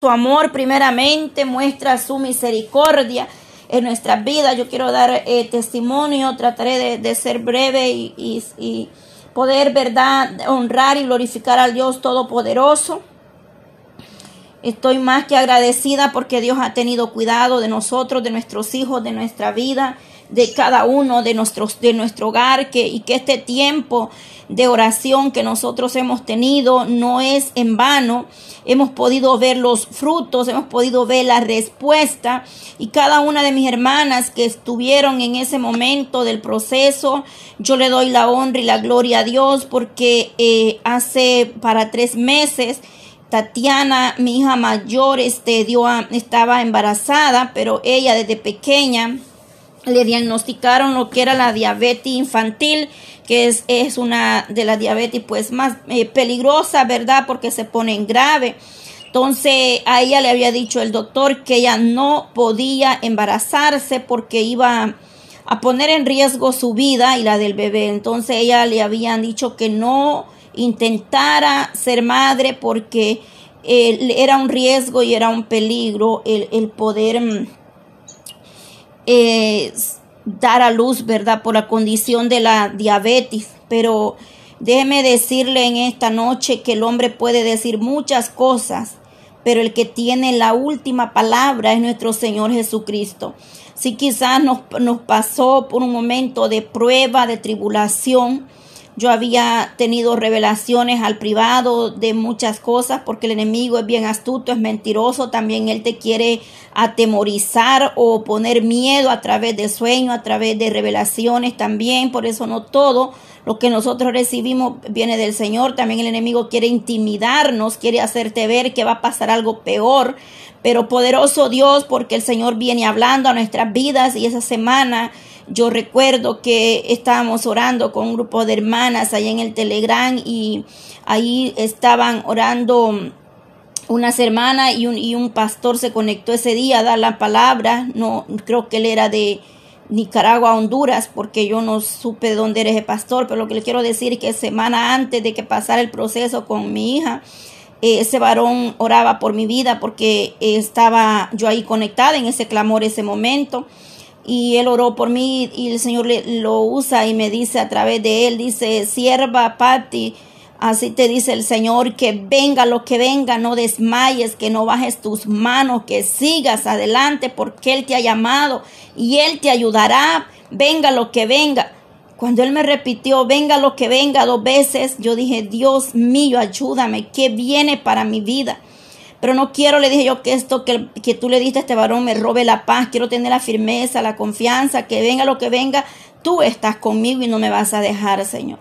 su amor primeramente, muestra su misericordia en nuestras vidas. Yo quiero dar eh, testimonio, trataré de, ser breve y, y, poder, ¿verdad?, honrar y glorificar al Dios Todopoderoso. Estoy más que agradecida porque Dios ha tenido cuidado de nosotros, de nuestros hijos, de nuestra vida de cada uno de nuestros de nuestro hogar que y que este tiempo de oración que nosotros hemos tenido no es en vano. Hemos podido ver los frutos, hemos podido ver la respuesta y cada una de mis hermanas que estuvieron en ese momento del proceso, yo le doy la honra y la gloria a Dios porque eh, hace para tres meses Tatiana, mi hija mayor, este, dio estaba embarazada, pero ella desde pequeña le diagnosticaron lo que era la diabetes infantil, que es, es una de las diabetes pues más eh, peligrosa, ¿verdad? Porque se pone en grave. Entonces a ella le había dicho el doctor que ella no podía embarazarse porque iba a poner en riesgo su vida y la del bebé. Entonces ella le habían dicho que no intentara ser madre porque eh, era un riesgo y era un peligro el, el poder mm, dar a luz, ¿verdad? Por la condición de la diabetes. Pero déjeme decirle en esta noche que el hombre puede decir muchas cosas, pero el que tiene la última palabra es nuestro Señor Jesucristo. Si quizás nos pasó por un momento de prueba, de tribulación, yo había tenido revelaciones al privado de muchas cosas porque el enemigo es bien astuto, es mentiroso, también él te quiere atemorizar o poner miedo a través de sueños, a través de revelaciones también, por eso no todo lo que nosotros recibimos viene del Señor, también el enemigo quiere intimidarnos, quiere hacerte ver que va a pasar algo peor, pero poderoso Dios porque el Señor viene hablando a nuestras vidas y esa semana yo recuerdo que estábamos orando con un grupo de hermanas ahí en el Telegram y ahí estaban orando unas hermanas y un, y un pastor se conectó ese día a dar la palabra. No, creo que él era de Nicaragua, Honduras, porque yo no supe de dónde eres el pastor, pero lo que le quiero decir es que semana antes de que pasara el proceso con mi hija, eh, ese varón oraba por mi vida porque estaba yo ahí conectada en ese clamor, ese momento y él oró por mí y el Señor le, lo usa y me dice a través de él, dice, sierva Patti, así te dice el Señor, que venga lo que venga, no desmayes, que no bajes tus manos, que sigas adelante porque Él te ha llamado y Él te ayudará, venga lo que venga. Cuando Él me repitió, venga lo que venga dos veces, yo dije, Dios mío, ayúdame, ¿qué viene para mi vida? Pero no quiero, le dije yo, que esto que, que tú le diste a este varón me robe la paz. Quiero tener la firmeza, la confianza, que venga lo que venga, tú estás conmigo y no me vas a dejar, Señor.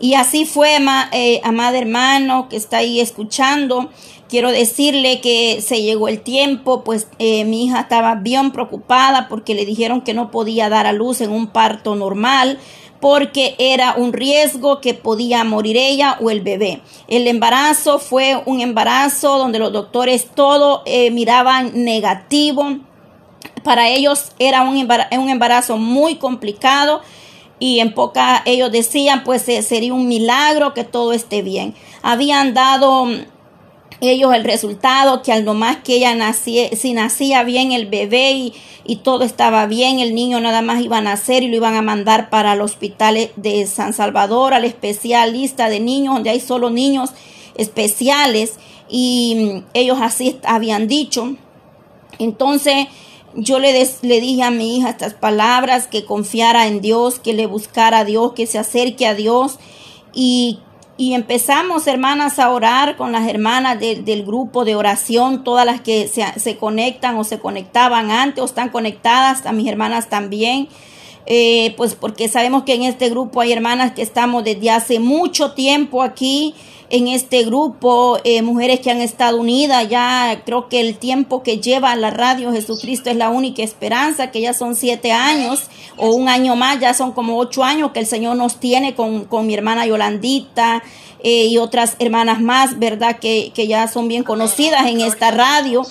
Y así fue, eh, amada hermano, que está ahí escuchando. Quiero decirle que se llegó el tiempo, pues eh, mi hija estaba bien preocupada porque le dijeron que no podía dar a luz en un parto normal porque era un riesgo que podía morir ella o el bebé. El embarazo fue un embarazo donde los doctores todo eh, miraban negativo. Para ellos era un embarazo, muy complicado y en poca ellos decían pues eh, sería un milagro que todo esté bien. Habían dado ellos el resultado que al nomás que ella nacía, si nacía bien el bebé y, y, todo estaba bien, el niño nada más iba a nacer y lo iban a mandar para el hospital de San Salvador, al especialista de niños, donde hay solo niños especiales y mm, ellos así habían dicho. Entonces yo le, le dije a mi hija estas palabras, que confiara en Dios, que le buscara a Dios, que se acerque a Dios y y empezamos, hermanas, a orar con las hermanas del grupo de oración, todas las que se, conectan o se conectaban antes o están conectadas, a mis hermanas también. Eh, pues porque sabemos que en este grupo hay hermanas que estamos desde hace mucho tiempo aquí en este grupo, eh, mujeres que han estado unidas, ya creo que el tiempo que lleva la radio Jesucristo es la única esperanza, que ya son siete años o un año más, ya son como ocho años que el Señor nos tiene con, con mi hermana Yolandita. Eh, y otras hermanas más, ¿verdad? Que, que ya son bien conocidas en esta radio.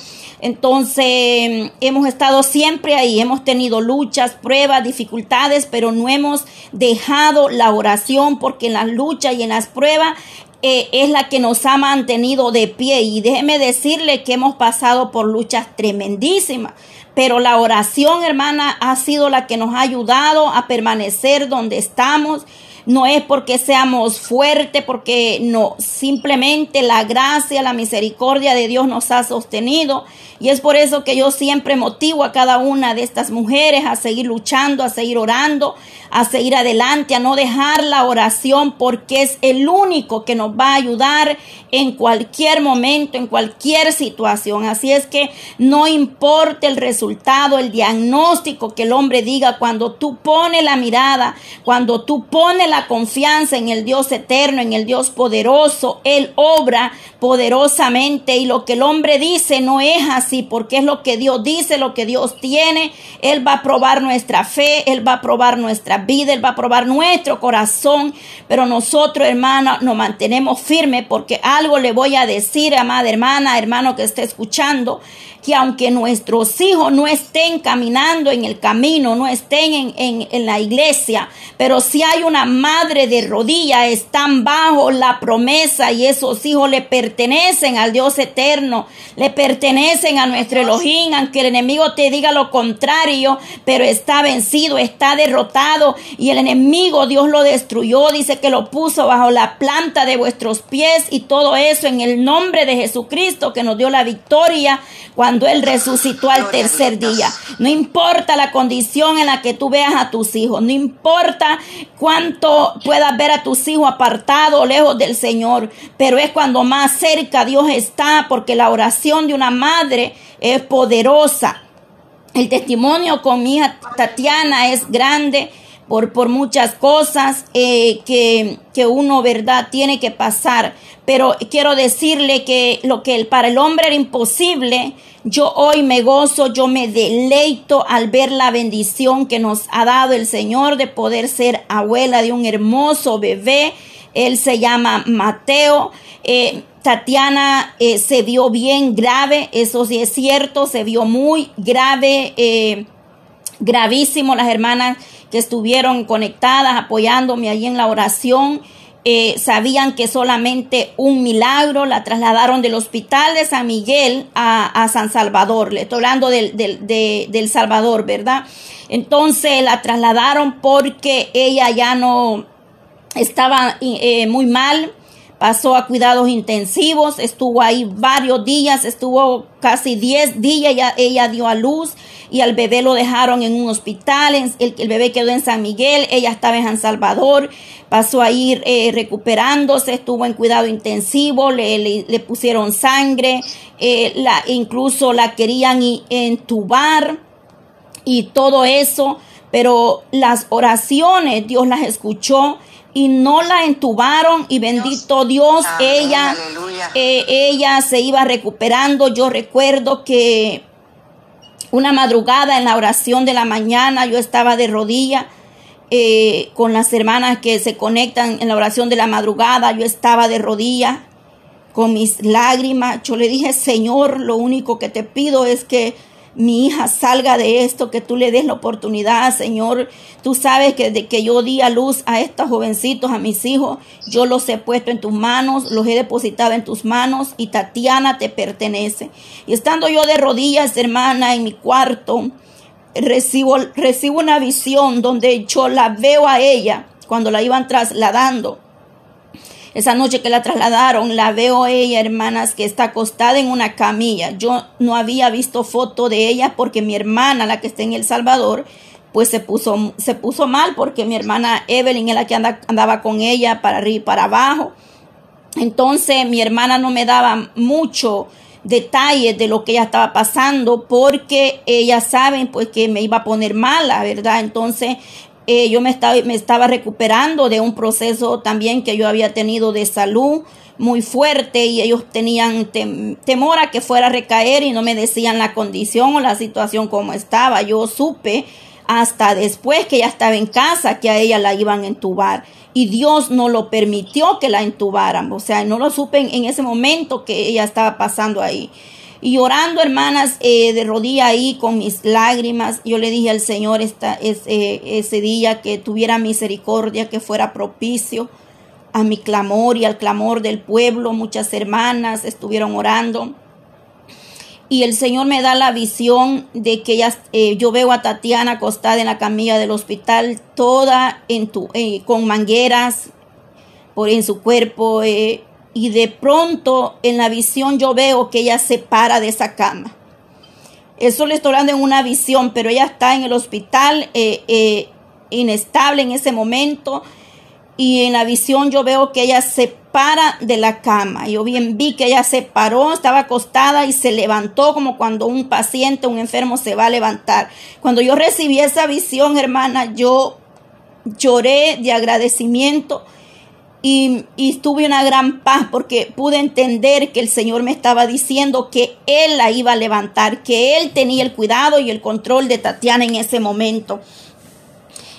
Entonces, hemos estado siempre ahí, hemos tenido luchas, pruebas, dificultades, pero no hemos dejado la oración porque en las luchas y en las pruebas eh, es la que nos ha mantenido de pie. Y déjeme decirle que hemos pasado por luchas tremendísimas. Pero la oración, hermana, ha sido la que nos ha ayudado a permanecer donde estamos no es porque seamos fuertes, porque no, simplemente la gracia, la misericordia de Dios nos ha sostenido. Y es por eso que yo siempre motivo a cada una de estas mujeres a seguir luchando, a seguir orando, a seguir adelante, a no dejar la oración, porque es el único que nos va a ayudar en cualquier momento, en cualquier situación. Así es que no importa el resultado, el diagnóstico que el hombre diga, cuando tú pones la mirada, cuando tú pones la confianza en el Dios eterno, en el Dios poderoso. Él obra poderosamente y lo que el hombre dice no es así, porque es lo que Dios dice, lo que Dios tiene. Él va a probar nuestra fe, Él va a probar nuestra vida, Él va a probar nuestro corazón. Pero nosotros, hermana, nos mantenemos firmes porque algo le voy a decir, amada hermana, hermano que esté escuchando que aunque nuestros hijos no estén caminando en el camino, no estén en, en, la iglesia, pero si hay una madre de rodillas, están bajo la promesa y esos hijos le pertenecen al Dios eterno, le pertenecen a nuestro Elohim, aunque el enemigo te diga lo contrario, pero está vencido, está derrotado. Y el enemigo Dios lo destruyó, dice que lo puso bajo la planta de vuestros pies. Y todo eso en el nombre de Jesucristo que nos dio la victoria cuando Él resucitó al tercer día. No importa la condición en la que tú veas a tus hijos, no importa cuánto puedas ver a tus hijos apartados lejos del Señor, pero es cuando más cerca Dios está, porque la oración de una madre es poderosa. El testimonio con mi hija Tatiana es grande por, por muchas cosas eh, que, que, uno, ¿verdad?, tiene que pasar. Pero quiero decirle que lo que para el hombre era imposible, yo hoy me gozo, yo me deleito al ver la bendición que nos ha dado el Señor de poder ser abuela de un hermoso bebé. Él se llama Mateo. Eh, Tatiana eh, se vio bien grave, eso sí es cierto, se vio muy grave, gravísimo. Las hermanas que estuvieron conectadas, apoyándome allí en la oración. Eh, sabían que solamente un milagro la trasladaron del hospital de San Miguel a, San Salvador. Le estoy hablando del, del, Salvador, ¿verdad? Entonces la trasladaron porque ella ya no estaba eh, muy mal pasó a cuidados intensivos, estuvo ahí varios días, estuvo casi 10 días, ya, ella dio a luz y al bebé lo dejaron en un hospital, el, el bebé quedó en San Miguel, ella estaba en San Salvador, pasó a ir eh, recuperándose, estuvo en cuidado intensivo, le, le, pusieron sangre, eh, incluso la querían entubar y todo eso, pero las oraciones Dios las escuchó y no la entubaron y bendito Dios, ella, eh, ella se iba recuperando. Yo recuerdo que una madrugada en la oración de la mañana yo estaba de rodilla eh, con las hermanas que se conectan en la oración de la madrugada, yo estaba de rodilla con mis lágrimas. Yo le dije, Señor, lo único que te pido es que mi hija salga de esto, que tú le des la oportunidad, Señor. Tú sabes que desde que yo di a luz a estos jovencitos, a mis hijos, yo los he puesto en tus manos, los he depositado en tus manos y Tatiana te pertenece. Y estando yo de rodillas, hermana, en mi cuarto, recibo, recibo una visión donde yo la veo a ella cuando la iban trasladando esa noche que la trasladaron, la veo ella, hermanas, que está acostada en una camilla. Yo no había visto foto de ella porque mi hermana, la que está en El Salvador, pues se puso, se puso mal porque mi hermana Evelyn es la que andaba con ella para arriba y para abajo. Entonces mi hermana no me daba mucho detalles de lo que ella estaba pasando porque ellas saben pues que me iba a poner mala, ¿verdad? Entonces eh, yo me estaba, me estaba recuperando de un proceso también que yo había tenido de salud muy fuerte y ellos tenían temor a que fuera a recaer y no me decían la condición o la situación como estaba. Yo supe hasta después que ya estaba en casa que a ella la iban a entubar y Dios no lo permitió que la entubaran, o sea, no lo supe en ese momento que ella estaba pasando ahí. Y orando, hermanas, eh, de rodilla ahí con mis lágrimas, yo le dije al Señor esta, ese, ese día que tuviera misericordia, que fuera propicio a mi clamor y al clamor del pueblo. Muchas hermanas estuvieron orando. Y el Señor me da la visión de que eh, yo veo a Tatiana acostada en la camilla del hospital, toda en tu, eh, con mangueras por en su cuerpo. Eh, y de pronto en la visión yo veo que ella se para de esa cama. Eso le estoy hablando en una visión, pero ella está en el hospital inestable en ese momento y en la visión yo veo que ella se para de la cama. Yo bien vi que ella se paró, estaba acostada y se levantó como cuando un paciente, un enfermo se va a levantar. Cuando yo recibí esa visión, hermana, yo lloré de agradecimiento y, y, tuve una gran paz porque pude entender que el Señor me estaba diciendo que Él la iba a levantar, que Él tenía el cuidado y el control de Tatiana en ese momento.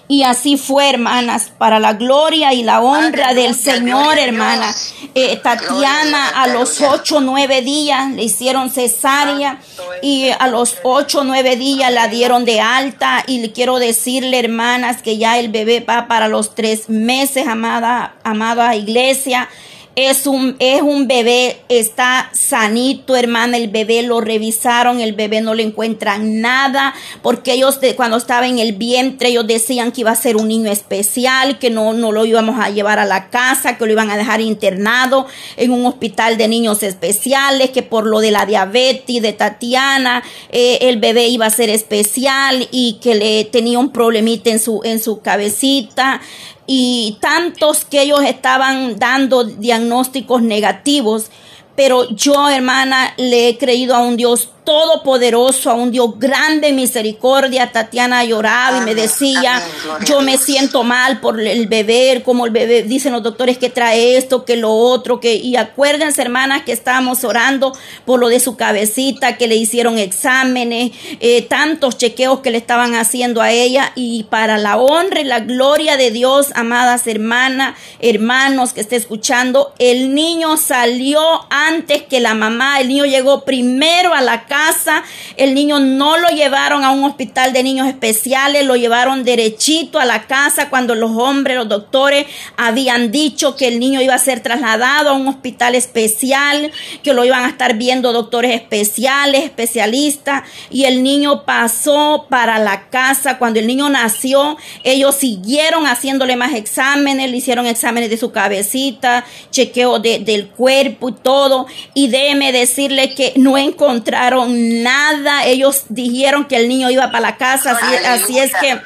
Y así fue, hermanas, para la gloria y la honra del Señor, hermana. Eh, Tatiana a los ocho, nueve días le hicieron cesárea y a los ocho, nueve días la dieron de alta. Y le quiero decirle, hermanas, que ya el bebé va para los tres meses, amada, amada iglesia. Es un, es un bebé, está sanito, hermana. El bebé lo revisaron, el bebé no le encuentran nada, porque ellos cuando estaba en el vientre, ellos decían que iba a ser un niño especial, que no, no lo íbamos a llevar a la casa, que lo iban a dejar internado en un hospital de niños especiales, que por lo de la diabetes de Tatiana, eh, el bebé iba a ser especial y que le tenía un problemita en su, en su cabecita y tantos que ellos estaban dando diagnósticos negativos. Pero yo, hermana, le he creído a un Dios todopoderoso, a un Dios grande misericordia. Tatiana lloraba y me decía, yo me siento mal por el bebé, como el bebé, dicen los doctores que trae esto, que lo otro, que, y acuérdense hermanas que estábamos orando por lo de su cabecita, que le hicieron exámenes, eh, tantos chequeos que le estaban haciendo a ella. Y para la honra y la gloria de Dios, amadas hermanas, hermanos que esté escuchando, el niño salió antes que la mamá, el niño llegó primero a la casa. El niño no lo llevaron a un hospital de niños especiales, lo llevaron derechito a la casa cuando los hombres, los doctores habían dicho que el niño iba a ser trasladado a un hospital especial, que lo iban a estar viendo doctores especiales, especialistas. Y el niño pasó para la casa. Cuando el niño nació, ellos siguieron haciéndole más exámenes, le hicieron exámenes de su cabecita, chequeo del cuerpo y todo. Y déjeme decirle que no encontraron nada. Ellos dijeron que el niño iba para la casa, así, es que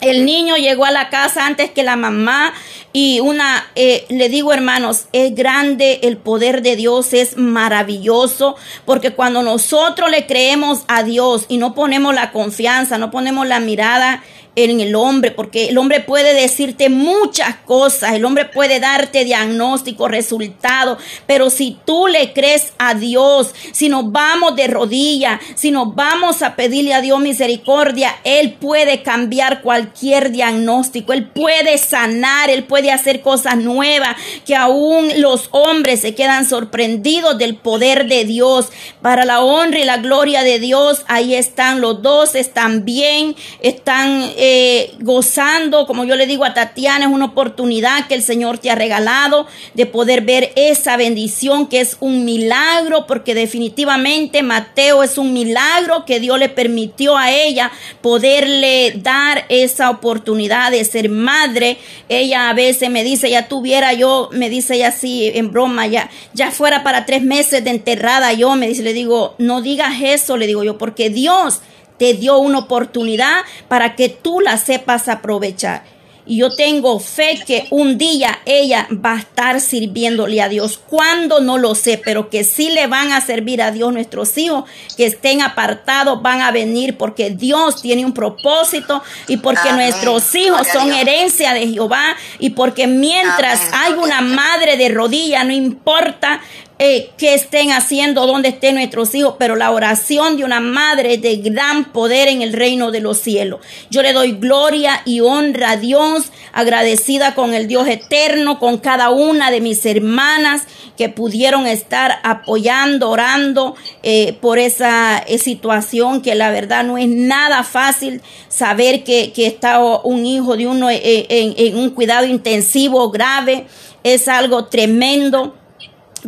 el niño llegó a la casa antes que la mamá y una, eh, le digo hermanos, es grande el poder de Dios, es maravilloso, porque cuando nosotros le creemos a Dios y no ponemos la confianza, no ponemos la mirada en el hombre, porque el hombre puede decirte muchas cosas, el hombre puede darte diagnóstico, resultado, pero si tú le crees a Dios, si nos vamos de rodillas, si nos vamos a pedirle a Dios misericordia, Él puede cambiar cualquier diagnóstico, Él puede sanar, Él puede hacer cosas nuevas, que aún los hombres se quedan sorprendidos del poder de Dios. Para la honra y la gloria de Dios, ahí están los dos, están bien, están eh, gozando, como yo le digo a Tatiana, es una oportunidad que el Señor te ha regalado de poder ver esa bendición que es un milagro, porque definitivamente Mateo es un milagro que Dios le permitió a ella poderle dar esa oportunidad de ser madre. Ella a veces me dice, ya tuviera yo, me dice ella así en broma, ya, ya fuera para tres meses de enterrada yo, me dice, le digo, no digas eso, le digo yo, porque Dios te dio una oportunidad para que tú la sepas aprovechar. Y yo tengo fe que un día ella va a estar sirviéndole a Dios. Cuando no lo sé, pero que sí le van a servir a Dios nuestros hijos, que estén apartados, van a venir porque Dios tiene un propósito y porque nuestros hijos son herencia de Jehová y porque mientras hay una madre de rodilla, no importa eh, qué estén haciendo, dónde estén nuestros hijos, pero la oración de una madre de gran poder en el reino de los cielos. Yo le doy gloria y honra a Dios, agradecida con el Dios eterno, con cada una de mis hermanas que pudieron estar apoyando, orando eh, por esa eh, situación que la verdad no es nada fácil saber que, que está un hijo de uno en un cuidado intensivo grave. Es algo tremendo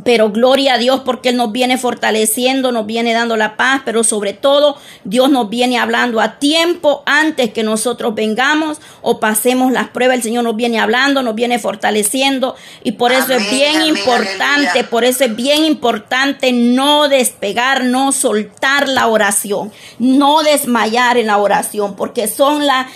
pero gloria a Dios porque Él nos viene fortaleciendo, nos viene dando la paz, pero sobre todo Dios nos viene hablando a tiempo antes que nosotros vengamos o pasemos las pruebas. El Señor nos viene hablando, nos viene fortaleciendo y por eso es bien importante, por eso es bien importante no despegar, no soltar la oración, no desmayar en la oración, porque son las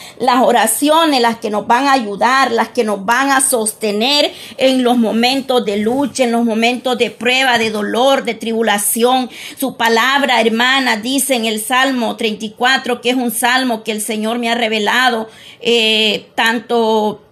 oraciones las que nos van a ayudar, las que nos van a sostener en los momentos de lucha, en los momentos de prueba, de dolor, de tribulación. Su palabra, hermana, dice en el Salmo 34, que es un salmo que el Señor me ha revelado, eh, tanto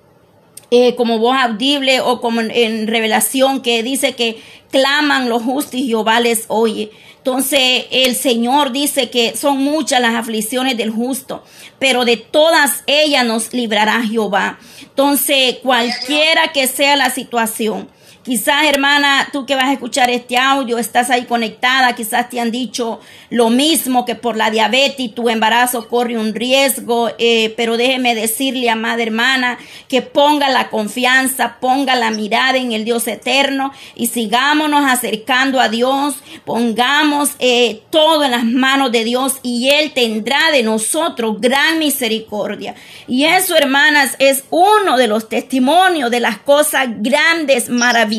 eh, como voz audible o como en, revelación, que dice que claman los justos y Jehová les oye. Entonces el Señor dice que son muchas las aflicciones del justo, pero de todas ellas nos librará Jehová. Entonces cualquiera que sea la situación, Quizás, hermana, tú que vas a escuchar este audio, estás ahí conectada, quizás te han dicho lo mismo que por la diabetes tu embarazo corre un riesgo, eh, pero déjeme decirle, amada hermana, que ponga la confianza, ponga la mirada en el Dios eterno y sigámonos acercando a Dios, pongamos eh, todo en las manos de Dios y Él tendrá de nosotros gran misericordia. Y eso, hermanas, es uno de los testimonios de las cosas grandes, maravillosas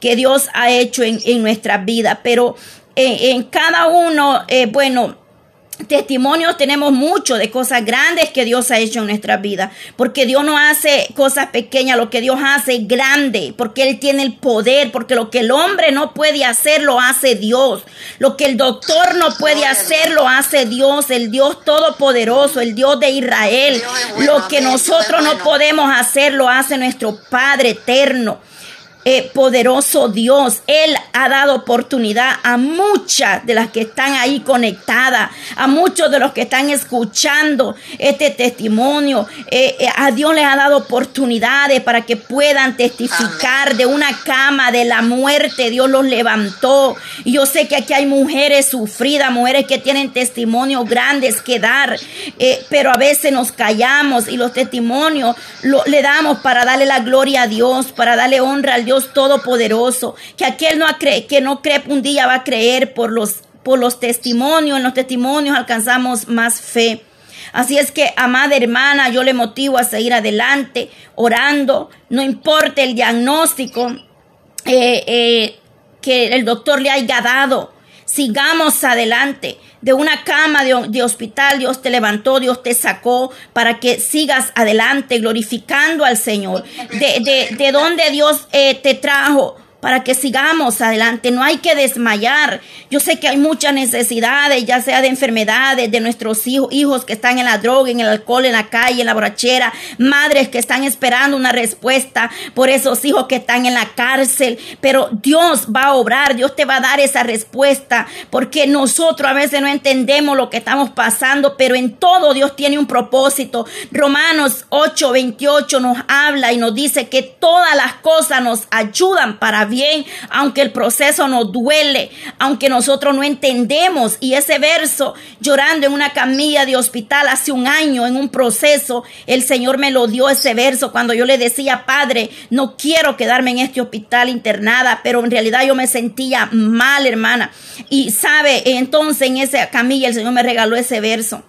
que Dios ha hecho en, en nuestras vidas. Pero eh, en, cada uno, eh, bueno, testimonios tenemos mucho de cosas grandes que Dios ha hecho en nuestras vidas, porque Dios no hace cosas pequeñas, lo que Dios hace es grande, porque Él tiene el poder, porque lo que el hombre no puede hacer lo hace Dios, lo que el doctor no puede hacer lo hace Dios, el Dios todopoderoso, el Dios de Israel, lo que nosotros no podemos hacer lo hace nuestro Padre eterno. Eh, poderoso Dios. Él ha dado oportunidad a muchas de las que están ahí conectadas, a muchos de los que están escuchando este testimonio. Eh, eh, a Dios les ha dado oportunidades para que puedan testificar de una cama de la muerte. Dios los levantó. Yo sé que aquí hay mujeres sufridas, mujeres que tienen testimonios grandes que dar, pero a veces nos callamos y los testimonios lo, le damos para darle la gloria a Dios, para darle honra al Dios todopoderoso, que aquel no cree, que no cree un día va a creer por los, por los testimonios, en los testimonios alcanzamos más fe. Así es que, amada hermana, yo le motivo a seguir adelante, orando, no importa el diagnóstico eh, eh, que el doctor le haya dado, sigamos adelante. De una cama de, hospital Dios te levantó, Dios te sacó para que sigas adelante glorificando al Señor. De, de, de donde Dios eh, te trajo para que sigamos adelante. No hay que desmayar. Yo sé que hay muchas necesidades, ya sea de enfermedades, de nuestros hijos, hijos que están en la droga, en el alcohol, en la calle, en la borrachera, madres que están esperando una respuesta por esos hijos que están en la cárcel. Pero Dios va a obrar, Dios te va a dar esa respuesta, porque nosotros a veces no entendemos lo que estamos pasando, pero en todo Dios tiene un propósito. Romanos 8, 28 nos habla y nos dice que todas las cosas nos ayudan para bien, aunque el proceso nos duele, aunque nosotros no entendemos. Y ese verso, llorando en una camilla de hospital hace un año, en un proceso, el Señor me lo dio ese verso cuando yo le decía, Padre, no quiero quedarme en este hospital internada, pero en realidad yo me sentía mal, hermana. Y sabe, entonces en esa camilla el Señor me regaló ese verso.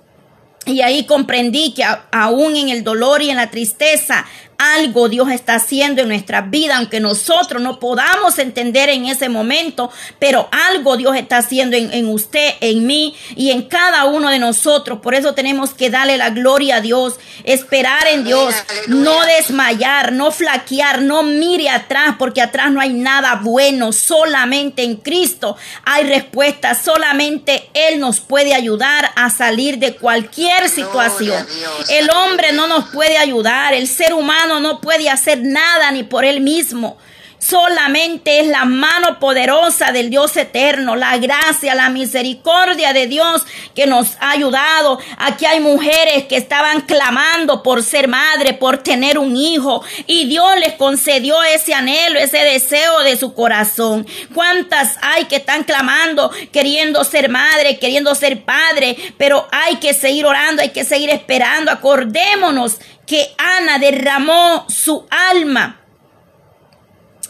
Y ahí comprendí que aún en el dolor y en la tristeza algo Dios está haciendo en nuestra vida, aunque nosotros no podamos entender en ese momento, pero algo Dios está haciendo en, usted, en mí y en cada uno de nosotros. Por eso tenemos que darle la gloria a Dios, esperar en Dios, no desmayar, no flaquear, no mire atrás, porque atrás no hay nada bueno, solamente en Cristo hay respuesta, solamente Él nos puede ayudar a salir de cualquier situación. El hombre no nos puede ayudar, el ser humano no puede hacer nada ni por él mismo. Solamente es la mano poderosa del Dios eterno, la gracia, la misericordia de Dios que nos ha ayudado. Aquí hay mujeres que estaban clamando por ser madre, por tener un hijo y Dios les concedió ese anhelo, ese deseo de su corazón. ¿Cuántas hay que están clamando, queriendo ser madre, queriendo ser padre? Pero hay que seguir orando, hay que seguir esperando. Acordémonos que Ana derramó su alma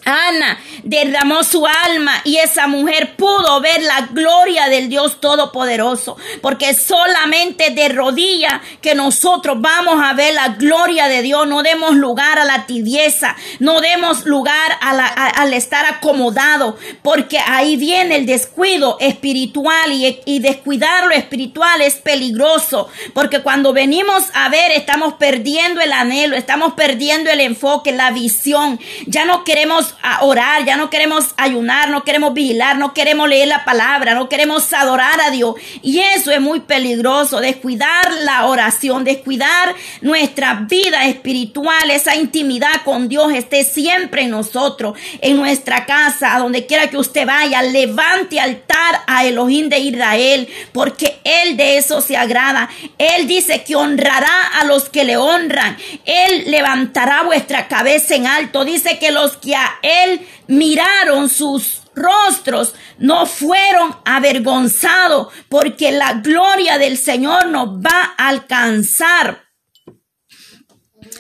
Ana derramó su alma y esa mujer pudo ver la gloria del Dios Todopoderoso, porque solamente de rodilla que nosotros vamos a ver la gloria de Dios, no demos lugar a la tibieza, no demos lugar al estar acomodado, porque ahí viene el descuido espiritual y, y descuidar lo espiritual es peligroso, porque cuando venimos a ver estamos perdiendo el anhelo, estamos perdiendo el enfoque, la visión, ya no queremos a orar, ya no queremos ayunar, no queremos vigilar, no queremos leer la palabra, no queremos adorar a Dios. Y eso es muy peligroso, descuidar la oración, descuidar nuestra vida espiritual, esa intimidad con Dios esté siempre en nosotros, en nuestra casa, a donde quiera que usted vaya, levante altar a Elohim de Israel, porque Él de eso se agrada. Él dice que honrará a los que le honran. Él levantará vuestra cabeza en alto. Dice que los que a él miraron sus rostros, no fueron avergonzados, porque la gloria del Señor nos va a alcanzar.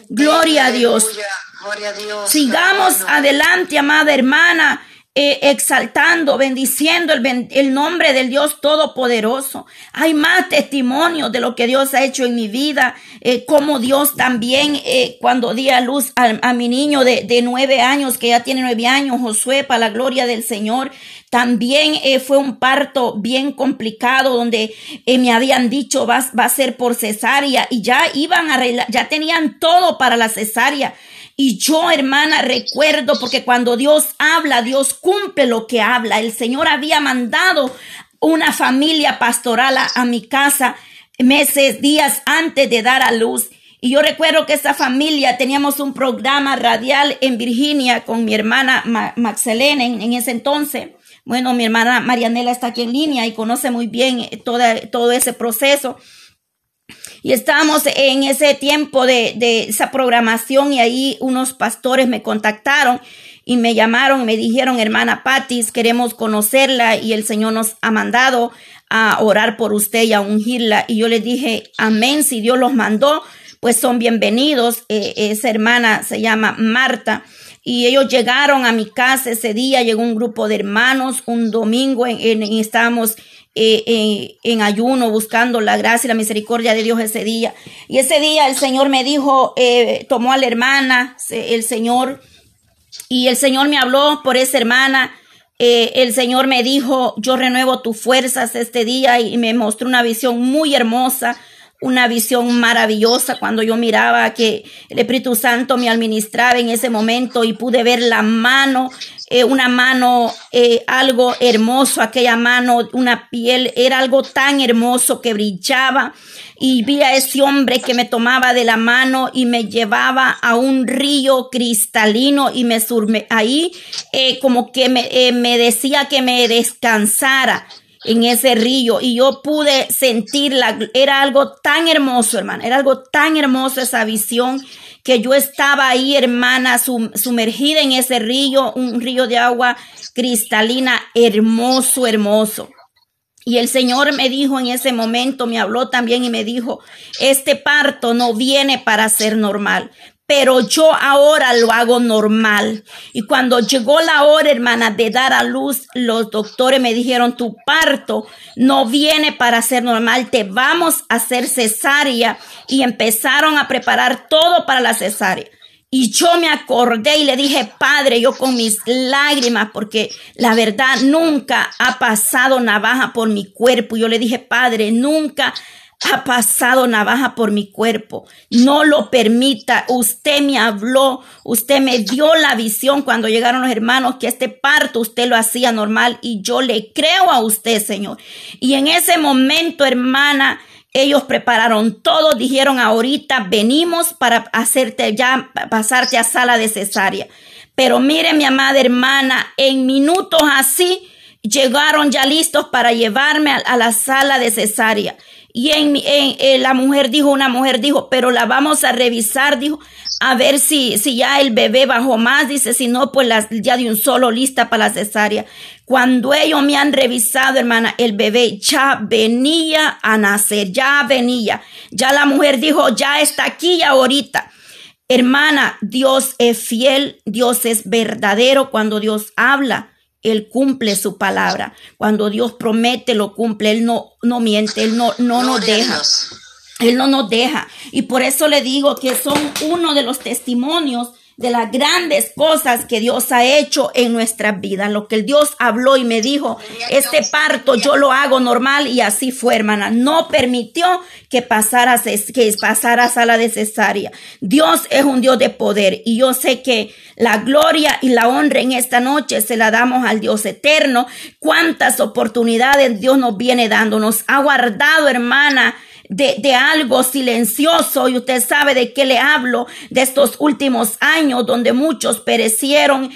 Gloria a Dios. Sigamos adelante, amada hermana. Eh, exaltando, bendiciendo el, nombre del Dios Todopoderoso. Hay más testimonios de lo que Dios ha hecho en mi vida, eh, como Dios también, eh, cuando di a luz a, mi niño de, de, nueve años, que ya tiene nueve años, Josué, para la gloria del Señor, también fue un parto bien complicado donde me habían dicho va, va a ser por cesárea y ya iban a arreglar, ya tenían todo para la cesárea y yo, hermana, recuerdo, porque cuando Dios habla, Dios cumple lo que habla. El Señor había mandado una familia pastoral a, mi casa meses, días antes de dar a luz. Y yo recuerdo que esa familia teníamos un programa radial en Virginia con mi hermana Maxelene en, ese entonces. Bueno, mi hermana Marianela está aquí en línea y conoce muy bien todo ese proceso. Y estábamos en ese tiempo de, de esa programación y ahí unos pastores me contactaron y me llamaron me dijeron, hermana Patis, queremos conocerla y el Señor nos ha mandado a orar por usted y a ungirla. Y yo les dije, amén, si Dios los mandó, pues son bienvenidos. Eh, esa hermana se llama Marta. Y ellos llegaron a mi casa ese día, llegó un grupo de hermanos, un domingo en, estábamos eh, en ayuno, buscando la gracia y la misericordia de Dios ese día. Y ese día el Señor me dijo, eh, tomó a la hermana, el Señor, y el Señor me habló por esa hermana. Eh, el Señor me dijo, yo renuevo tus fuerzas este día y me mostró una visión muy hermosa una visión maravillosa cuando yo miraba que el Espíritu Santo me administraba en ese momento y pude ver la mano eh, una mano, eh, algo hermoso, aquella mano, una piel, era algo tan hermoso que brillaba. Y vi a ese hombre que me tomaba de la mano y me llevaba a un río cristalino y me surme ahí, eh, como que me, me decía que me descansara en ese río y yo pude sentirla, era algo tan hermoso, hermano, era algo tan hermoso esa visión que yo estaba ahí, hermana, sumergida en ese río, un río de agua cristalina, hermoso, hermoso. Y el Señor me dijo en ese momento, me habló también y me dijo, este parto no viene para ser normal, pero yo ahora lo hago normal. Y cuando llegó la hora, hermana, de dar a luz, los doctores me dijeron, tu parto no viene para ser normal, te vamos a hacer cesárea. Y empezaron a preparar todo para la cesárea. Y yo me acordé y le dije, Padre, yo con mis lágrimas, porque la verdad nunca ha pasado navaja por mi cuerpo. Yo le dije, Padre, nunca ha pasado navaja por mi cuerpo. No lo permita. Usted me habló, usted me dio la visión cuando llegaron los hermanos que este parto usted lo hacía normal y yo le creo a usted, Señor. Y en ese momento, hermana, ellos prepararon todo, dijeron ahorita venimos para hacerte ya, pasarte a sala de cesárea. Pero mire, mi amada hermana, en minutos así llegaron ya listos para llevarme a, la sala de cesárea. Y en, en, la mujer dijo, una mujer dijo, pero la vamos a revisar, dijo, a ver si, si ya el bebé bajó más, dice, si no, pues ya de un solo lista para la cesárea. Cuando ellos me han revisado, hermana, el bebé ya venía a nacer, ya venía. Ya la mujer dijo, ya está aquí ahorita. Hermana, Dios es fiel, Dios es verdadero cuando Dios habla. Él cumple su palabra. Cuando Dios promete, lo cumple. Él no, no miente, Él no, no nos deja. Él no nos deja. Y por eso le digo que son uno de los testimonios de las grandes cosas que Dios ha hecho en nuestras vidas. Lo que el Dios habló y me dijo, este parto yo lo hago normal y así fue, hermana. No permitió que pasara, que pasara sala de cesárea. Dios es un Dios de poder y yo sé que la gloria y la honra en esta noche se la damos al Dios eterno. Cuántas oportunidades Dios nos viene dando. Nos ha guardado, hermana de, de algo silencioso y usted sabe de qué le hablo, de estos últimos años donde muchos perecieron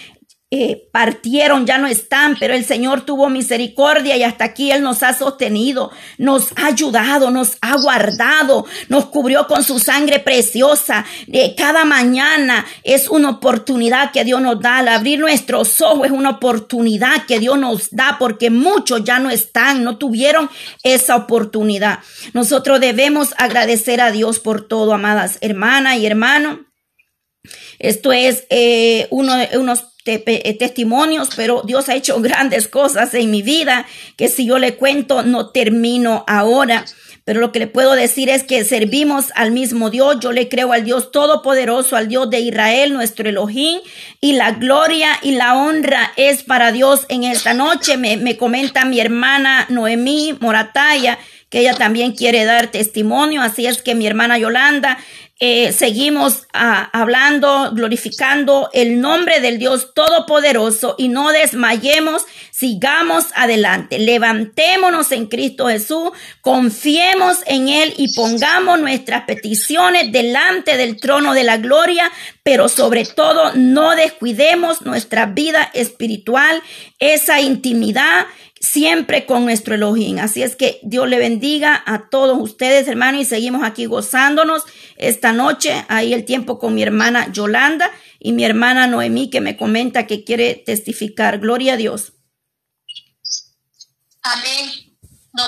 eh, partieron, ya no están, pero el Señor tuvo misericordia y hasta aquí Él nos ha sostenido, nos ha ayudado, nos ha guardado, nos cubrió con su sangre preciosa. Cada mañana es una oportunidad que Dios nos da. Al abrir nuestros ojos es una oportunidad que Dios nos da porque muchos ya no están, no tuvieron esa oportunidad. Nosotros debemos agradecer a Dios por todo, amadas hermanas y hermanos. Esto es eh, uno de unos eh, testimonios, pero Dios ha hecho grandes cosas en mi vida que si yo le cuento no termino ahora. Pero lo que le puedo decir es que servimos al mismo Dios. Yo le creo al Dios Todopoderoso, al Dios de Israel, nuestro Elohim. Y la gloria y la honra es para Dios en esta noche. Me, me comenta mi hermana Noemí Morataya que ella también quiere dar testimonio. Así es que mi hermana Yolanda, eh, seguimos ah, hablando, glorificando el nombre del Dios Todopoderoso y no desmayemos, sigamos adelante, levantémonos en Cristo Jesús, confiemos en Él y pongamos nuestras peticiones delante del trono de la gloria, pero sobre todo no descuidemos nuestra vida espiritual, esa intimidad siempre con nuestro Elohim. Así es que Dios le bendiga a todos ustedes, hermanos, y seguimos aquí gozándonos esta noche. Ahí el tiempo con mi hermana Yolanda y mi hermana Noemí que me comenta que quiere testificar. Gloria a Dios. Amén.